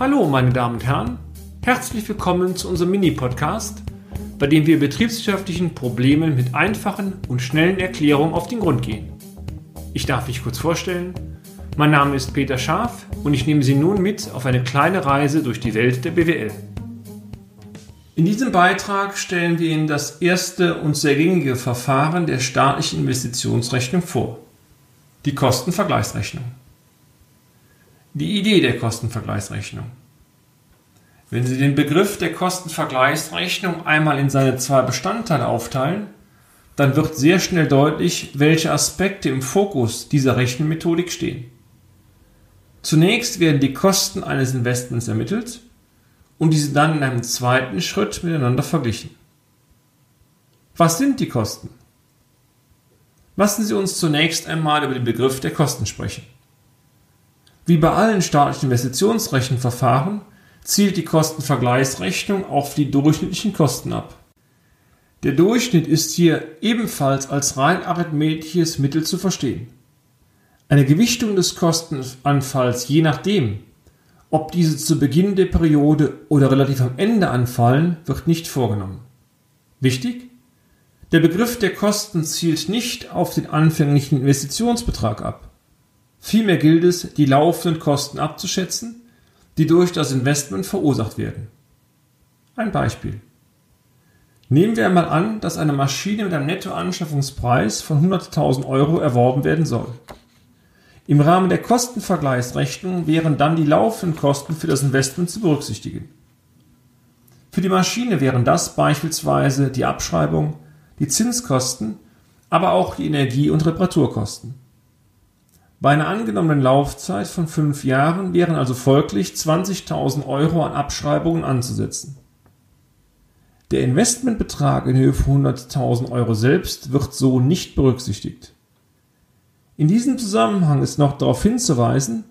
Hallo, meine Damen und Herren. Herzlich willkommen zu unserem Mini-Podcast, bei dem wir betriebswirtschaftlichen Problemen mit einfachen und schnellen Erklärungen auf den Grund gehen. Ich darf mich kurz vorstellen. Mein Name ist Peter Scharf und ich nehme Sie nun mit auf eine kleine Reise durch die Welt der BWL. In diesem Beitrag stellen wir Ihnen das erste und sehr gängige Verfahren der staatlichen Investitionsrechnung vor. Die Kostenvergleichsrechnung. Die Idee der Kostenvergleichsrechnung. Wenn Sie den Begriff der Kostenvergleichsrechnung einmal in seine zwei Bestandteile aufteilen, dann wird sehr schnell deutlich, welche Aspekte im Fokus dieser Rechenmethodik stehen. Zunächst werden die Kosten eines Investments ermittelt und diese dann in einem zweiten Schritt miteinander verglichen. Was sind die Kosten? Lassen Sie uns zunächst einmal über den Begriff der Kosten sprechen. Wie bei allen staatlichen Investitionsrechenverfahren zielt die Kostenvergleichsrechnung auf die durchschnittlichen Kosten ab. Der Durchschnitt ist hier ebenfalls als rein arithmetisches Mittel zu verstehen. Eine Gewichtung des Kostenanfalls je nachdem, ob diese zu Beginn der Periode oder relativ am Ende anfallen, wird nicht vorgenommen. Wichtig? Der Begriff der Kosten zielt nicht auf den anfänglichen Investitionsbetrag ab. Vielmehr gilt es, die laufenden Kosten abzuschätzen, die durch das Investment verursacht werden. Ein Beispiel. Nehmen wir einmal an, dass eine Maschine mit einem Nettoanschaffungspreis von 100.000 Euro erworben werden soll. Im Rahmen der Kostenvergleichsrechnung wären dann die laufenden Kosten für das Investment zu berücksichtigen. Für die Maschine wären das beispielsweise die Abschreibung, die Zinskosten, aber auch die Energie- und Reparaturkosten. Bei einer angenommenen Laufzeit von fünf Jahren wären also folglich 20.000 Euro an Abschreibungen anzusetzen. Der Investmentbetrag in Höhe von 100.000 Euro selbst wird so nicht berücksichtigt. In diesem Zusammenhang ist noch darauf hinzuweisen,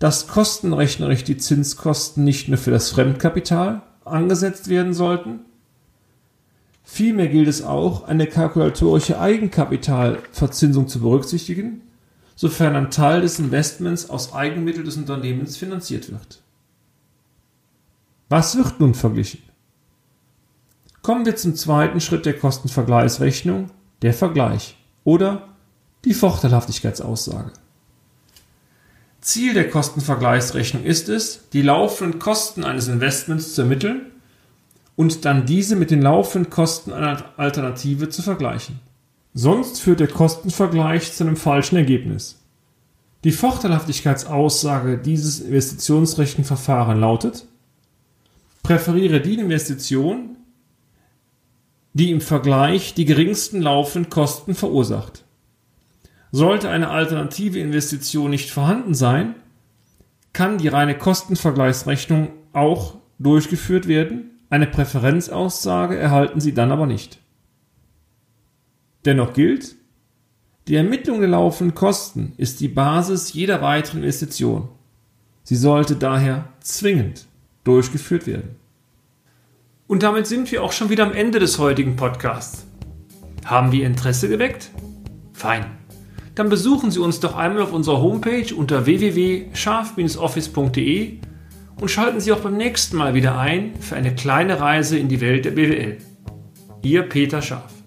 dass kostenrechnerisch die Zinskosten nicht nur für das Fremdkapital angesetzt werden sollten, vielmehr gilt es auch, eine kalkulatorische Eigenkapitalverzinsung zu berücksichtigen, sofern ein Teil des Investments aus Eigenmitteln des Unternehmens finanziert wird. Was wird nun verglichen? Kommen wir zum zweiten Schritt der Kostenvergleichsrechnung, der Vergleich oder die Vorteilhaftigkeitsaussage. Ziel der Kostenvergleichsrechnung ist es, die laufenden Kosten eines Investments zu ermitteln und dann diese mit den laufenden Kosten einer Alternative zu vergleichen. Sonst führt der Kostenvergleich zu einem falschen Ergebnis. Die Vorteilhaftigkeitsaussage dieses Investitionsrechenverfahrens lautet, präferiere die Investition, die im Vergleich die geringsten laufenden Kosten verursacht. Sollte eine alternative Investition nicht vorhanden sein, kann die reine Kostenvergleichsrechnung auch durchgeführt werden, eine Präferenzaussage erhalten Sie dann aber nicht. Dennoch gilt, die Ermittlung der laufenden Kosten ist die Basis jeder weiteren Investition. Sie sollte daher zwingend durchgeführt werden. Und damit sind wir auch schon wieder am Ende des heutigen Podcasts. Haben wir Interesse geweckt? Fein dann besuchen Sie uns doch einmal auf unserer Homepage unter www.scharf-office.de und schalten Sie auch beim nächsten Mal wieder ein für eine kleine Reise in die Welt der BWL. Ihr Peter Scharf.